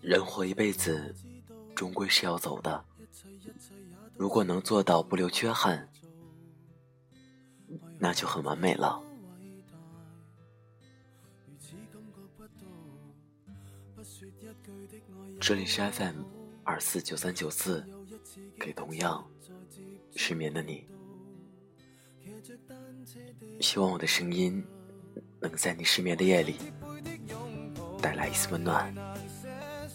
人活一辈子，终归是要走的。如果能做到不留缺憾，那就很完美了。这里是 FM 二四九三九四，给同样失眠的你。希望我的声音能在你失眠的夜里带来一丝温暖。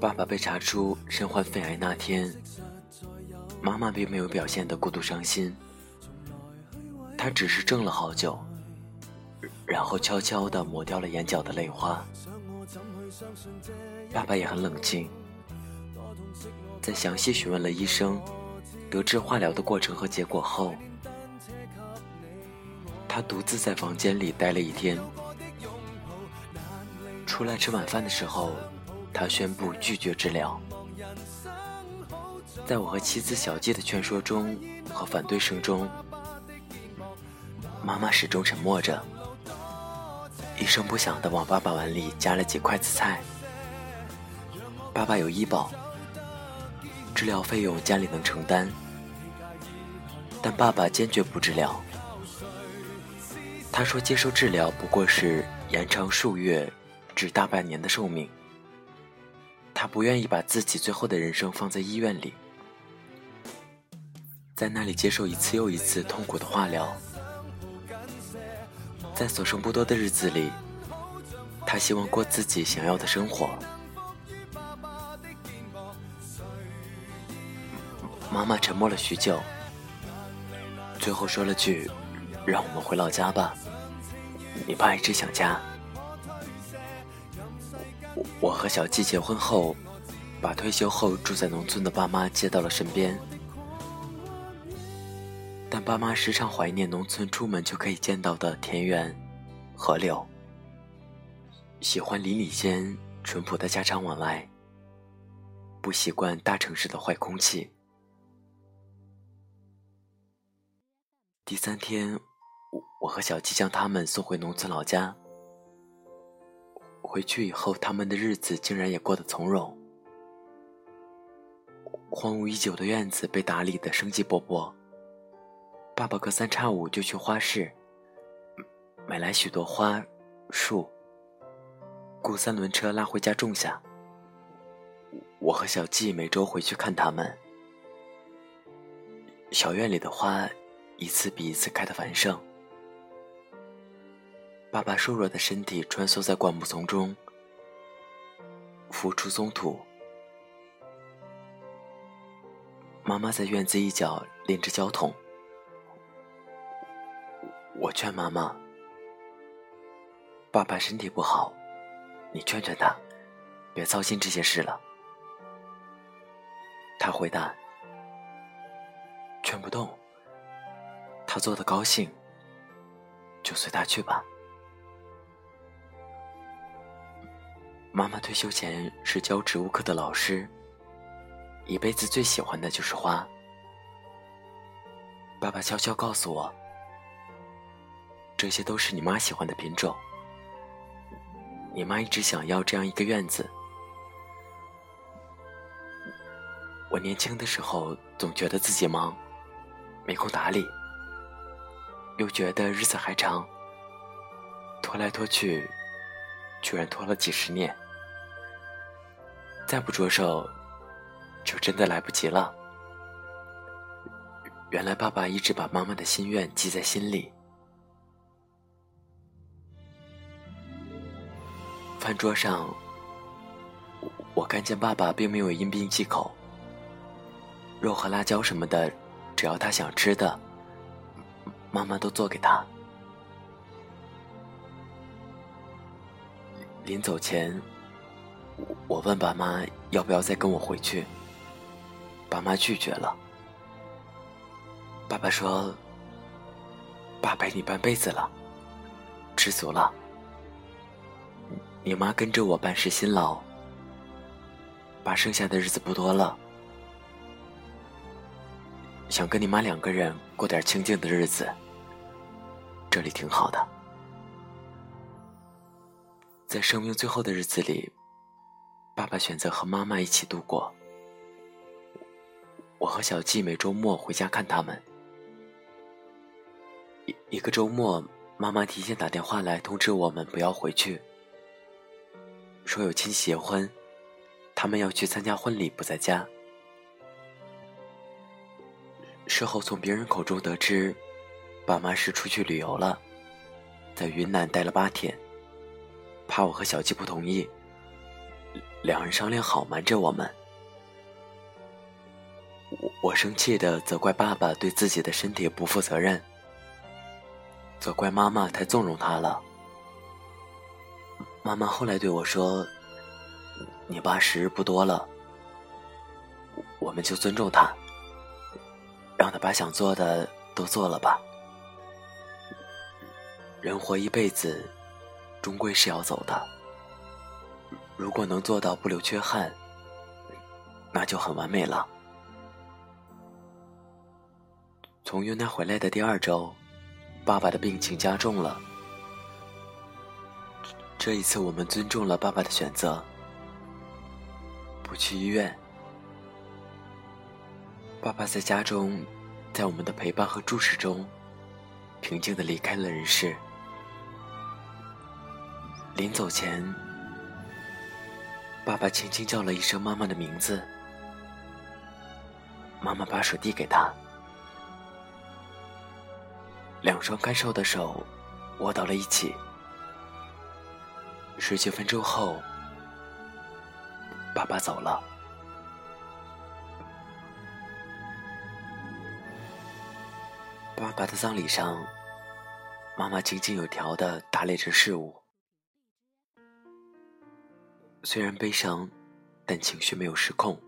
爸爸被查出身患肺癌那天。妈妈并没有表现的过度伤心，她只是怔了好久，然后悄悄地抹掉了眼角的泪花。爸爸也很冷静，在详细询问了医生，得知化疗的过程和结果后，他独自在房间里待了一天。出来吃晚饭的时候，他宣布拒绝治疗。在我和妻子小季的劝说中和反对声中，妈妈始终沉默着，一声不响地往爸爸碗里夹了几筷子菜。爸爸有医保，治疗费用家里能承担，但爸爸坚决不治疗。他说：“接受治疗不过是延长数月至大半年的寿命，他不愿意把自己最后的人生放在医院里。”在那里接受一次又一次痛苦的化疗，在所剩不多的日子里，他希望过自己想要的生活。妈妈沉默了许久，最后说了句：“让我们回老家吧，你爸一直想家。”我和小季结婚后，把退休后住在农村的爸妈接到了身边。但爸妈时常怀念农村出门就可以见到的田园、河流，喜欢邻里间淳朴的家常往来，不习惯大城市的坏空气。第三天，我和小季将他们送回农村老家。回去以后，他们的日子竟然也过得从容，荒芜已久的院子被打理得生机勃勃。爸爸隔三差五就去花市，买来许多花、树，雇三轮车拉回家种下。我和小季每周回去看他们。小院里的花，一次比一次开得繁盛。爸爸瘦弱的身体穿梭在灌木丛中，浮出松土。妈妈在院子一角拎着胶桶。我劝妈妈：“爸爸身体不好，你劝劝他，别操心这些事了。”他回答：“劝不动，他做的高兴，就随他去吧。”妈妈退休前是教植物课的老师，一辈子最喜欢的就是花。爸爸悄悄告诉我。这些都是你妈喜欢的品种。你妈一直想要这样一个院子。我年轻的时候总觉得自己忙，没空打理，又觉得日子还长，拖来拖去，居然拖了几十年，再不着手，就真的来不及了。原来爸爸一直把妈妈的心愿记在心里。饭桌上，我看见爸爸并没有因病忌口，肉和辣椒什么的，只要他想吃的，妈妈都做给他。临走前，我问爸妈要不要再跟我回去，爸妈拒绝了。爸爸说：“爸陪你半辈子了，知足了。你妈跟着我办事辛劳，爸剩下的日子不多了，想跟你妈两个人过点清静的日子，这里挺好的。”在生命最后的日子里，爸爸选择和妈妈一起度过。我和小季每周末回家看他们。一一个周末，妈妈提前打电话来通知我们不要回去，说有亲戚结婚，他们要去参加婚礼，不在家。事后从别人口中得知，爸妈是出去旅游了，在云南待了八天。怕我和小季不同意，两人商量好瞒着我们。我我生气的责怪爸爸对自己的身体不负责任，责怪妈妈太纵容他了。妈妈后来对我说：“你爸时日不多了，我们就尊重他，让他把想做的都做了吧。人活一辈子。”终归是要走的。如果能做到不留缺憾，那就很完美了。从云南回来的第二周，爸爸的病情加重了。这一次，我们尊重了爸爸的选择，不去医院。爸爸在家中，在我们的陪伴和注视中，平静的离开了人世。临走前，爸爸轻轻叫了一声妈妈的名字。妈妈把手递给他，两双干瘦的手握到了一起。十几分钟后，爸爸走了。爸爸的葬礼上，妈妈井井有条的打理着事务。虽然悲伤，但情绪没有失控。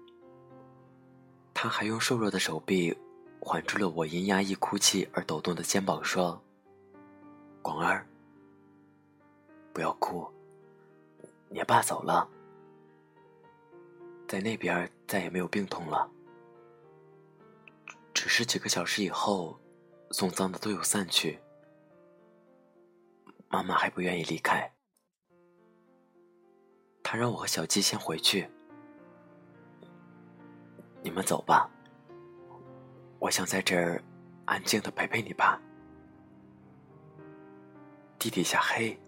他还用瘦弱的手臂环住了我因压抑哭泣而抖动的肩膀，说：“广儿，不要哭，你爸走了，在那边再也没有病痛了。只是几个小时以后，送葬的都有散去，妈妈还不愿意离开。”他让我和小鸡先回去，你们走吧。我想在这儿安静的陪陪你爸。地底下黑，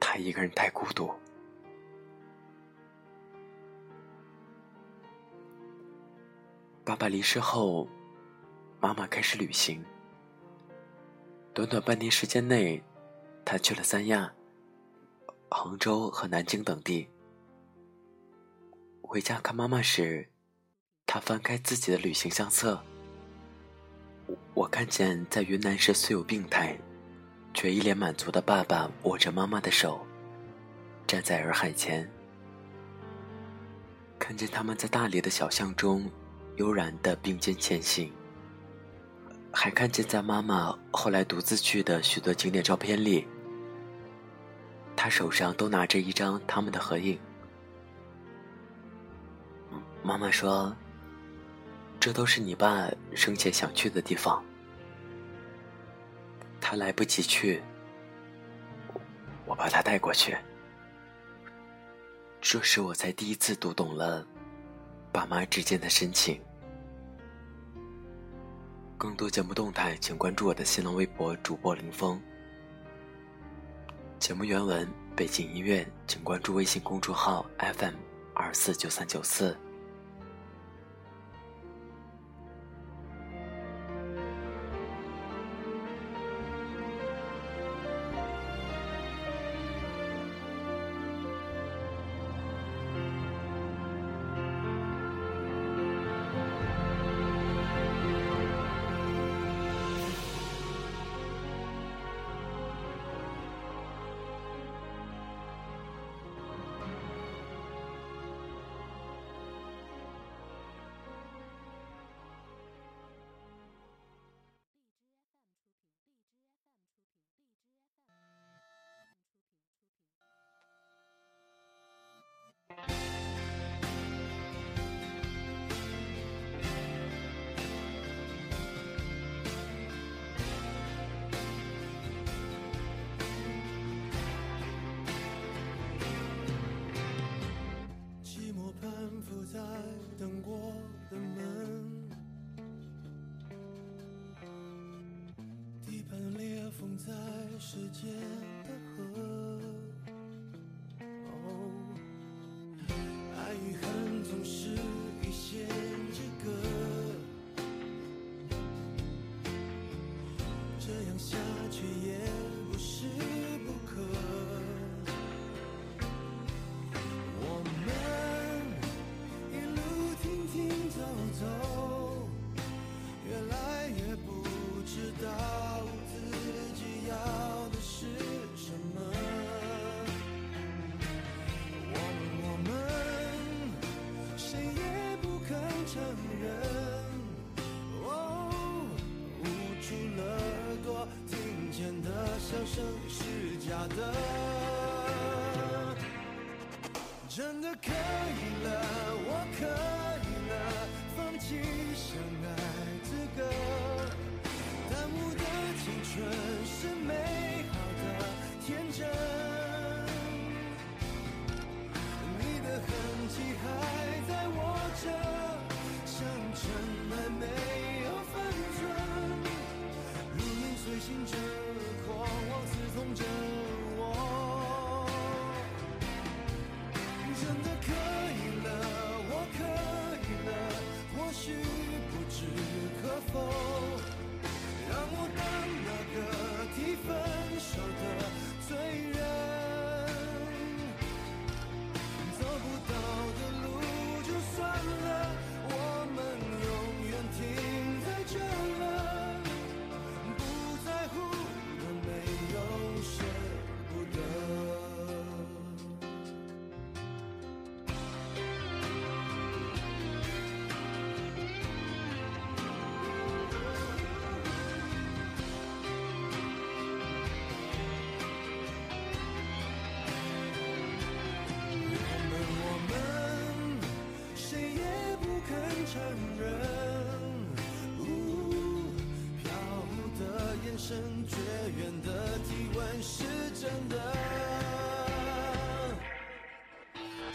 他一个人太孤独。爸爸离世后，妈妈开始旅行。短短半年时间内，他去了三亚。杭州和南京等地。回家看妈妈时，他翻开自己的旅行相册。我看见在云南时虽有病态，却一脸满足的爸爸握着妈妈的手，站在洱海前。看见他们在大理的小巷中悠然的并肩前行。还看见在妈妈后来独自去的许多景点照片里。他手上都拿着一张他们的合影。妈妈说：“这都是你爸生前想去的地方，他来不及去，我把他带过去。”这时我才第一次读懂了爸妈之间的深情。更多节目动态，请关注我的新浪微博主播林峰。节目原文、背景音乐，请关注微信公众号 FM 二四九三九四。封在世界的河。哦，爱与恨总是一线之隔。这样下去也不是不可。我们一路停停走走，越来越不知道。的。before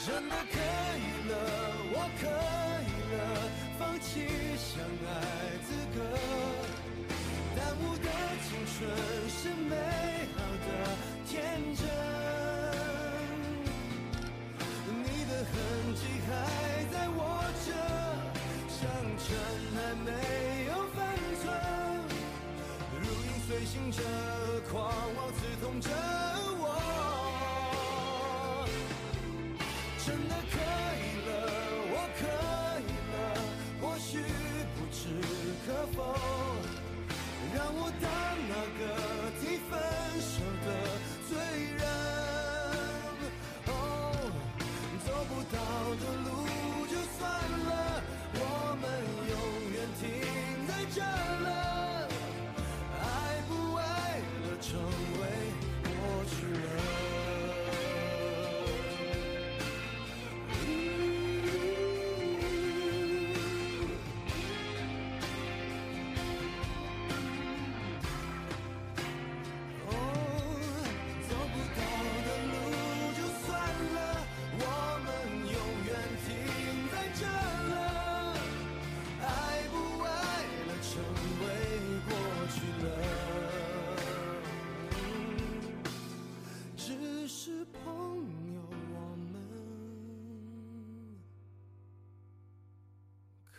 真的可以了我可以了放弃相爱资格耽误的青春是美好的天真。你的痕迹还在我这像尘埃没有分寸如影随形着狂妄刺痛着。真的可以。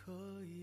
可以